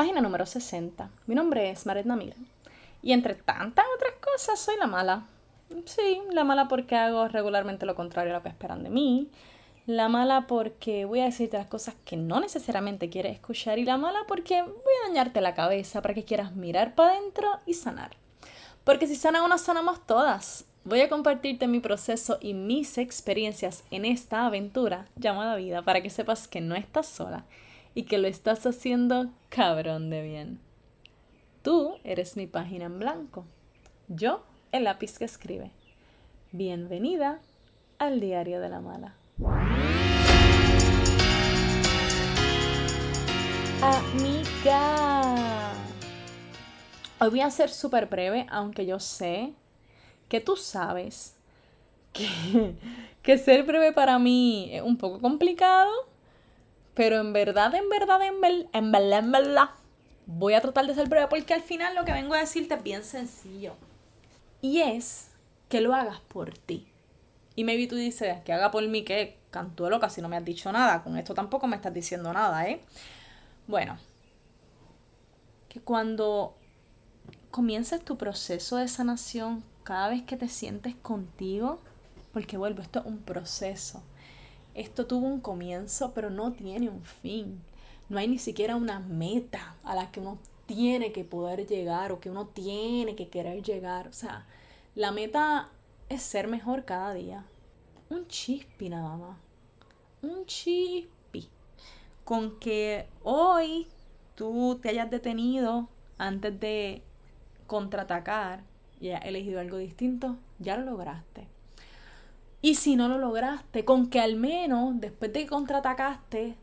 Página número 60. Mi nombre es Maret Namir. Y entre tantas otras cosas, soy la mala. Sí, la mala porque hago regularmente lo contrario a lo que esperan de mí. La mala porque voy a decirte las cosas que no necesariamente quieres escuchar. Y la mala porque voy a dañarte la cabeza para que quieras mirar para adentro y sanar. Porque si sana una, sanamos todas. Voy a compartirte mi proceso y mis experiencias en esta aventura llamada vida para que sepas que no estás sola y que lo estás haciendo cabrón de bien. Tú eres mi página en blanco. Yo el lápiz que escribe. Bienvenida al diario de la mala. Amiga. Hoy voy a ser súper breve, aunque yo sé que tú sabes que, que ser breve para mí es un poco complicado, pero en verdad, en verdad, en, verdad, en verdad, en voy a tratar de ser breve porque al final lo que vengo a decirte es bien sencillo. Y es que lo hagas por ti. Y maybe tú dices, que haga por mí, que cantuelo casi no me has dicho nada. Con esto tampoco me estás diciendo nada, ¿eh? Bueno, que cuando comiences tu proceso de sanación, cada vez que te sientes contigo, porque vuelvo, esto es un proceso. Esto tuvo un comienzo, pero no tiene un fin. No hay ni siquiera una meta a la que uno tiene que poder llegar o que uno tiene que querer llegar. O sea, la meta es ser mejor cada día. Un chispi nada más. Un chispi. Con que hoy tú te hayas detenido antes de contraatacar y hayas elegido algo distinto, ya lo lograste. Y si no lo lograste, con que al menos después de que contraatacaste,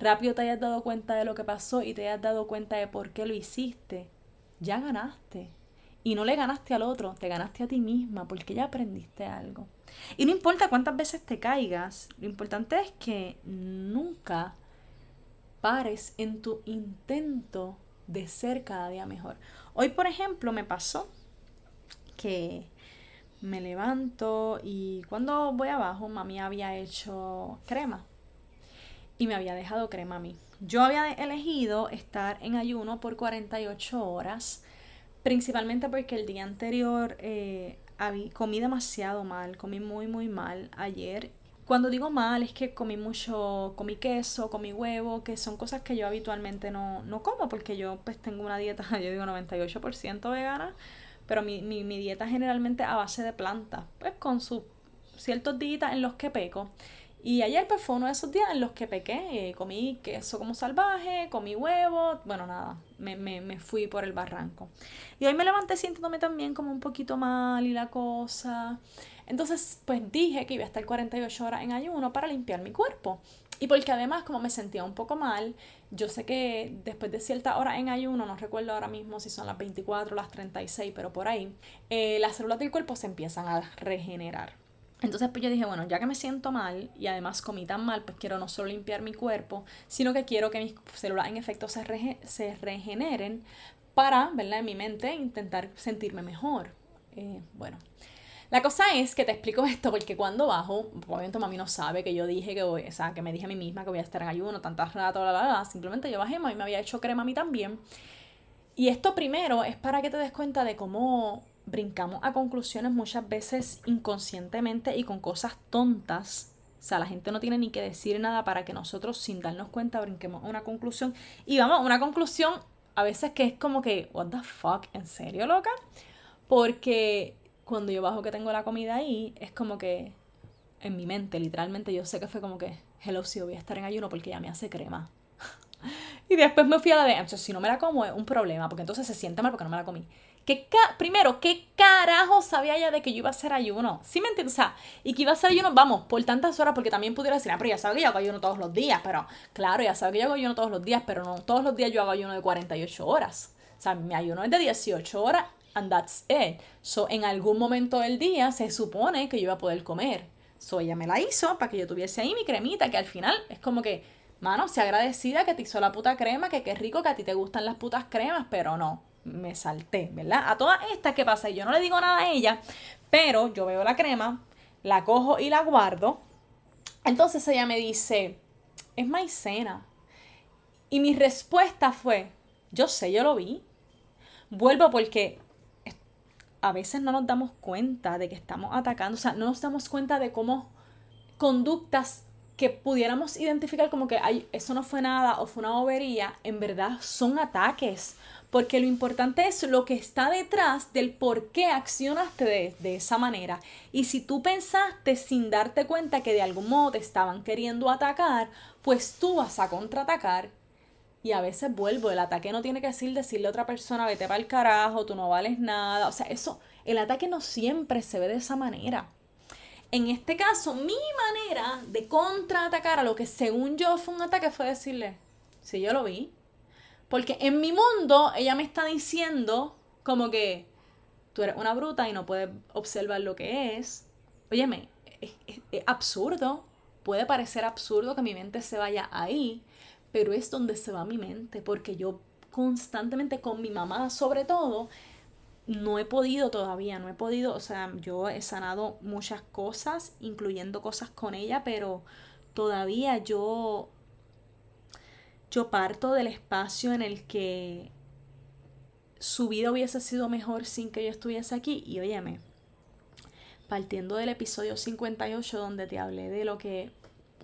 rápido te hayas dado cuenta de lo que pasó y te hayas dado cuenta de por qué lo hiciste, ya ganaste. Y no le ganaste al otro, te ganaste a ti misma porque ya aprendiste algo. Y no importa cuántas veces te caigas, lo importante es que nunca pares en tu intento de ser cada día mejor. Hoy, por ejemplo, me pasó que me levanto y cuando voy abajo, mami había hecho crema y me había dejado crema a mí. Yo había elegido estar en ayuno por 48 horas, principalmente porque el día anterior eh, comí demasiado mal, comí muy, muy mal ayer. Cuando digo mal es que comí mucho, comí queso, comí huevo, que son cosas que yo habitualmente no, no como porque yo pues tengo una dieta, yo digo 98% vegana, pero mi, mi, mi dieta generalmente a base de plantas, pues con sus ciertos días en los que peco. Y ayer pues fue uno de esos días en los que pequé, eh, comí queso como salvaje, comí huevo, bueno nada, me, me, me, fui por el barranco. Y hoy me levanté sintiéndome también como un poquito mal y la cosa. Entonces pues dije que iba a estar 48 horas en ayuno para limpiar mi cuerpo. Y porque además como me sentía un poco mal, yo sé que después de cierta hora en ayuno, no recuerdo ahora mismo si son las 24 o las 36, pero por ahí, eh, las células del cuerpo se empiezan a regenerar. Entonces pues yo dije, bueno, ya que me siento mal y además comí tan mal, pues quiero no solo limpiar mi cuerpo, sino que quiero que mis células en efecto se, se regeneren para, ¿verdad? En mi mente intentar sentirme mejor. Eh, bueno, la cosa es que te explico esto porque cuando bajo, obviamente mami no sabe que yo dije que voy, o sea, que me dije a mí misma que voy a estar en ayuno tantas rato, bla, bla, bla, simplemente yo bajé, mami me había hecho crema a mí también. Y esto primero es para que te des cuenta de cómo brincamos a conclusiones muchas veces inconscientemente y con cosas tontas. O sea, la gente no tiene ni que decir nada para que nosotros, sin darnos cuenta, brinquemos a una conclusión. Y vamos, una conclusión a veces que es como que, what the fuck, ¿en serio, loca? Porque cuando yo bajo que tengo la comida ahí, es como que en mi mente, literalmente, yo sé que fue como que, hello, si voy a estar en ayuno porque ya me hace crema. y después me fui a la de, entonces si no me la como es un problema, porque entonces se siente mal porque no me la comí. ¿Qué primero, ¿qué carajo sabía ya de que yo iba a hacer ayuno? ¿Sí me entiendes? O sea, y que iba a hacer ayuno, vamos, por tantas horas, porque también pudiera decir, ah, pero ya sabe que yo hago ayuno todos los días, pero claro, ya sabe que yo hago ayuno todos los días, pero no todos los días yo hago ayuno de 48 horas. O sea, mi ayuno es de 18 horas and that's it. So, en algún momento del día se supone que yo iba a poder comer. So, ella me la hizo para que yo tuviese ahí mi cremita, que al final es como que, mano, se agradecida que te hizo la puta crema, que qué rico que a ti te gustan las putas cremas, pero no me salté, ¿verdad? A todas estas, ¿qué pasa? Yo no le digo nada a ella, pero yo veo la crema, la cojo y la guardo. Entonces ella me dice, es maicena. Y mi respuesta fue, Yo sé, yo lo vi. Vuelvo porque a veces no nos damos cuenta de que estamos atacando, o sea, no nos damos cuenta de cómo conductas que pudiéramos identificar como que eso no fue nada o fue una bobería, en verdad son ataques. Porque lo importante es lo que está detrás del por qué accionaste de, de, esa manera. Y si tú pensaste sin darte cuenta que de algún modo te estaban queriendo atacar, pues tú vas a contraatacar. Y a veces vuelvo, el ataque no tiene que decir decirle a otra persona, vete para el carajo, tú no vales nada. O sea, eso, el ataque no siempre se ve de esa manera. En este caso, mi manera de contraatacar a lo que según yo fue un ataque fue decirle, sí, yo lo vi. Porque en mi mundo ella me está diciendo como que tú eres una bruta y no puedes observar lo que es. Óyeme, es absurdo. Puede parecer absurdo que mi mente se vaya ahí, pero es donde se va mi mente, porque yo constantemente con mi mamá sobre todo, no he podido todavía, no he podido, o sea, yo he sanado muchas cosas, incluyendo cosas con ella, pero todavía yo yo parto del espacio en el que su vida hubiese sido mejor sin que yo estuviese aquí. Y óyeme, partiendo del episodio 58 donde te hablé de lo que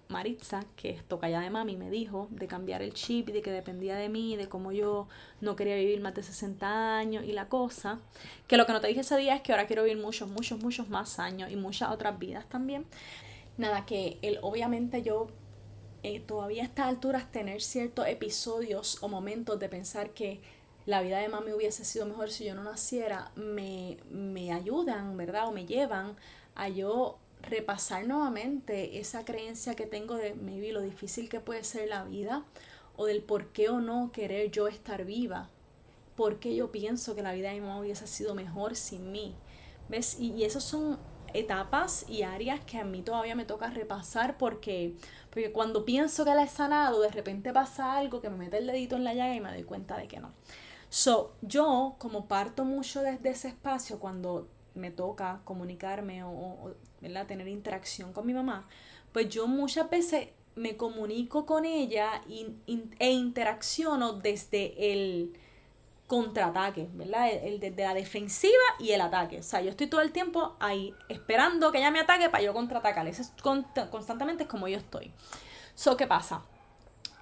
Maritza, que es tocaya de mami, me dijo de cambiar el chip y de que dependía de mí, de cómo yo no quería vivir más de 60 años y la cosa. Que lo que no te dije ese día es que ahora quiero vivir muchos, muchos, muchos más años y muchas otras vidas también. Nada, que él, obviamente yo eh, todavía a estas alturas tener ciertos episodios o momentos de pensar que la vida de mami hubiese sido mejor si yo no naciera, me, me ayudan, ¿verdad? O me llevan a yo repasar nuevamente esa creencia que tengo de maybe lo difícil que puede ser la vida o del por qué o no querer yo estar viva. ¿Por qué yo pienso que la vida de mi mamá hubiese sido mejor sin mí? ¿Ves? Y, y esas son etapas y áreas que a mí todavía me toca repasar porque, porque cuando pienso que la he sanado, de repente pasa algo que me mete el dedito en la llaga y me doy cuenta de que no. So, yo como parto mucho desde ese espacio cuando me toca comunicarme o, tener interacción con mi mamá, pues yo muchas veces me comunico con ella e interacciono desde el contraataque, ¿verdad? El, desde la defensiva y el ataque. O sea, yo estoy todo el tiempo ahí esperando que ella me ataque para yo contraatacar. Eso es constantemente es como yo estoy. So, ¿qué pasa?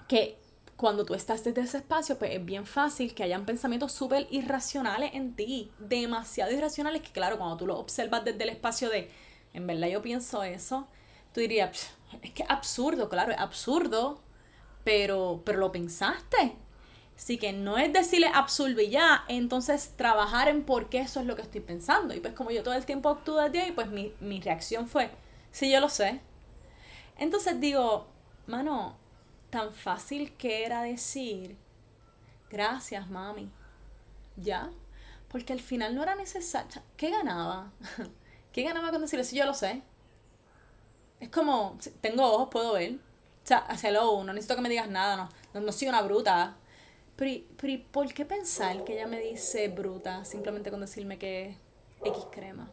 Que cuando tú estás desde ese espacio, pues es bien fácil que hayan pensamientos súper irracionales en ti, demasiado irracionales, que claro, cuando tú lo observas desde el espacio de, en verdad yo pienso eso, tú dirías, es que es absurdo, claro, es absurdo, pero, pero lo pensaste. Así que no es decirle absurdo y ya, entonces trabajar en por qué eso es lo que estoy pensando. Y pues como yo todo el tiempo actúo desde ahí, pues mi, mi reacción fue, sí, yo lo sé. Entonces digo, mano, tan fácil que era decir, gracias, mami. ¿Ya? Porque al final no era necesario. ¿Qué ganaba? ¿Qué ganaba con decir eso? Yo lo sé. Es como, tengo ojos, puedo ver. O sea, hello, no necesito que me digas nada, no, no, no soy una bruta. Pero, pero ¿por qué pensar que ella me dice bruta simplemente con decirme que es X crema?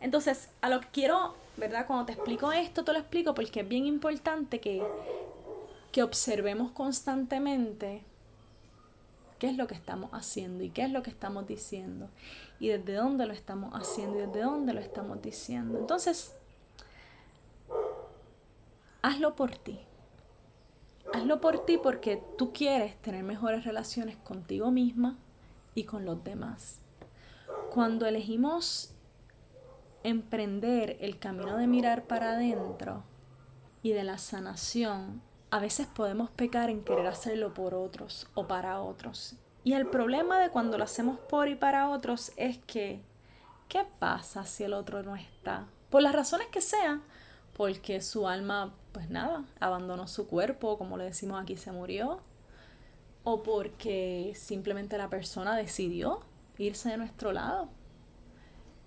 Entonces, a lo que quiero, ¿verdad? Cuando te explico esto, te lo explico porque es bien importante que que observemos constantemente qué es lo que estamos haciendo y qué es lo que estamos diciendo y desde dónde lo estamos haciendo y desde dónde lo estamos diciendo. Entonces, hazlo por ti. Hazlo por ti porque tú quieres tener mejores relaciones contigo misma y con los demás. Cuando elegimos emprender el camino de mirar para adentro y de la sanación a veces podemos pecar en querer hacerlo por otros o para otros. Y el problema de cuando lo hacemos por y para otros es que, ¿qué pasa si el otro no está? Por las razones que sean, porque su alma, pues nada, abandonó su cuerpo, como le decimos aquí, se murió, o porque simplemente la persona decidió irse de nuestro lado.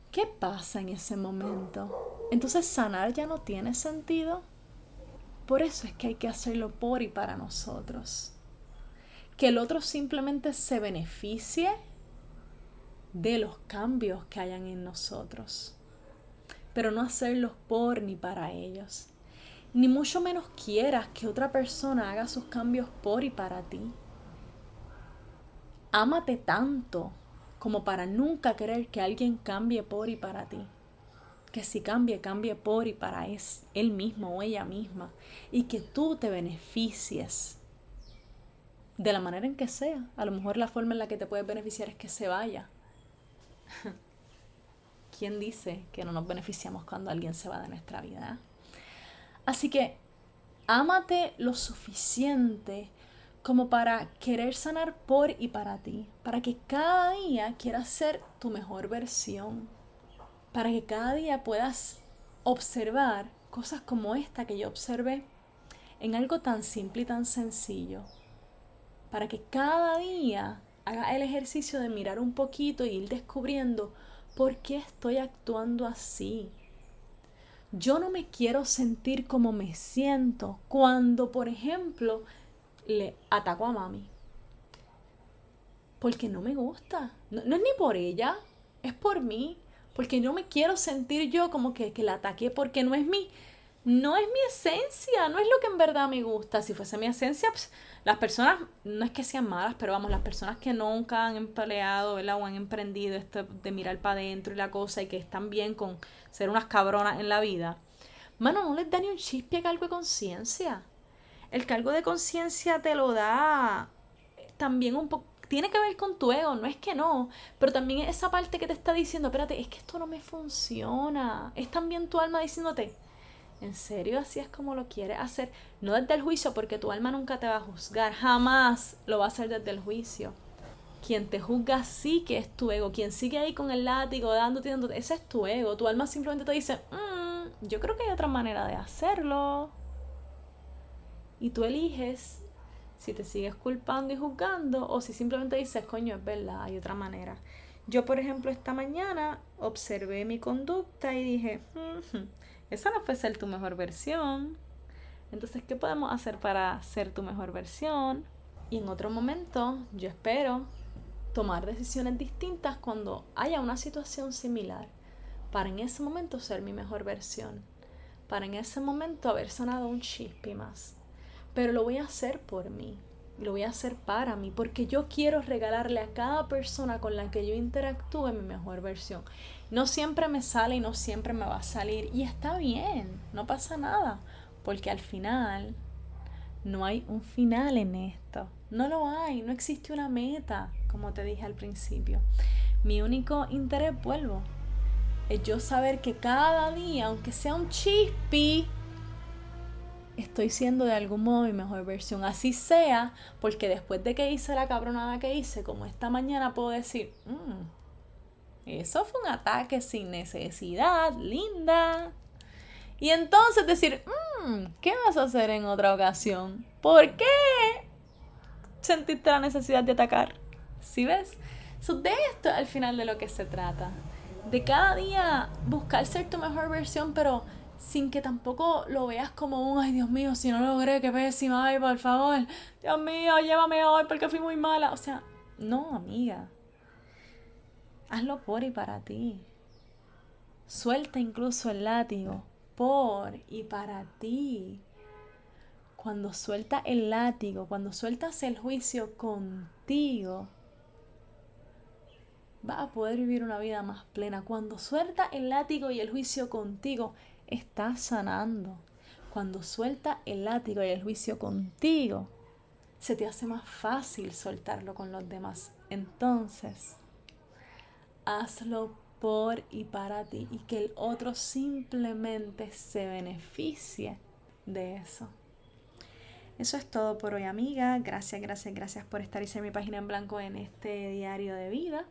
¿Qué pasa en ese momento? Entonces sanar ya no tiene sentido. Por eso es que hay que hacerlo por y para nosotros. Que el otro simplemente se beneficie de los cambios que hayan en nosotros. Pero no hacerlos por ni para ellos. Ni mucho menos quieras que otra persona haga sus cambios por y para ti. Ámate tanto como para nunca querer que alguien cambie por y para ti. Que si cambie, cambie por y para es él mismo o ella misma. Y que tú te beneficies de la manera en que sea. A lo mejor la forma en la que te puedes beneficiar es que se vaya. ¿Quién dice que no nos beneficiamos cuando alguien se va de nuestra vida? Así que ámate lo suficiente como para querer sanar por y para ti, para que cada día quieras ser tu mejor versión, para que cada día puedas observar cosas como esta que yo observé en algo tan simple y tan sencillo, para que cada día haga el ejercicio de mirar un poquito y ir descubriendo por qué estoy actuando así, yo no me quiero sentir como me siento cuando, por ejemplo, le ataco a mami. Porque no me gusta. No, es ni por ella, es por mí. Porque no me quiero sentir yo como que, que la ataqué porque no es mi, no es mi esencia, no es lo que en verdad me gusta. Si fuese mi esencia, pues, las personas, no es que sean malas, pero vamos, las personas que nunca han empleado o han emprendido esto de mirar para adentro y la cosa y que están bien con ser unas cabronas en la vida, mano, no les da ni un chispe cargo de conciencia. El cargo de conciencia te lo da también un poco tiene que ver con tu ego, no es que no, pero también es esa parte que te está diciendo, espérate, es que esto no me funciona. Es también tu alma diciéndote, ¿En serio así es como lo quieres hacer? No desde el juicio, porque tu alma nunca te va a juzgar, jamás lo va a hacer desde el juicio. Quien te juzga sí que es tu ego, quien sigue ahí con el látigo dándote, dándote, ese es tu ego. Tu alma simplemente te dice, mm, yo creo que hay otra manera de hacerlo. Y tú eliges si te sigues culpando y juzgando o si simplemente dices, coño, es verdad, hay otra manera. Yo, por ejemplo, esta mañana observé mi conducta y dije, esa no fue ser tu mejor versión. Entonces, ¿qué podemos hacer para ser tu mejor versión? Y en otro momento, yo espero tomar decisiones distintas cuando haya una situación similar, para en ese momento ser mi mejor versión, para en ese momento haber sanado un chispi más. Pero lo voy a hacer por mí, lo voy a hacer para mí, porque yo quiero regalarle a cada persona con la que yo interactúe mi mejor versión. No siempre me sale y no siempre me va a salir. Y está bien, no pasa nada. Porque al final no hay un final en esto. No lo hay, no existe una meta, como te dije al principio. Mi único interés, vuelvo, es yo saber que cada día, aunque sea un chispi, estoy siendo de algún modo mi mejor versión. Así sea, porque después de que hice la cabronada que hice, como esta mañana puedo decir, mmm, eso fue un ataque sin necesidad, linda. Y entonces decir, mm, ¿qué vas a hacer en otra ocasión? ¿Por qué sentiste la necesidad de atacar? ¿Sí ves? de esto al final de lo que se trata. De cada día buscar ser tu mejor versión, pero sin que tampoco lo veas como un, ay Dios mío, si no lo logré, qué pésima, ay, por favor, Dios mío, llévame hoy porque fui muy mala. O sea, no, amiga. Hazlo por y para ti. Suelta incluso el látigo por y para ti. Cuando suelta el látigo, cuando sueltas el juicio contigo, vas a poder vivir una vida más plena. Cuando suelta el látigo y el juicio contigo, estás sanando. Cuando suelta el látigo y el juicio contigo, se te hace más fácil soltarlo con los demás. Entonces, hazlo por y para ti y que el otro simplemente se beneficie de eso. Eso es todo por hoy, amiga. Gracias, gracias, gracias por estar y ser mi página en blanco en este diario de vida.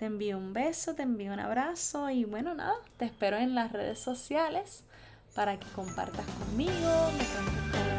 Te envío un beso, te envío un abrazo y bueno, nada, te espero en las redes sociales para que compartas conmigo, me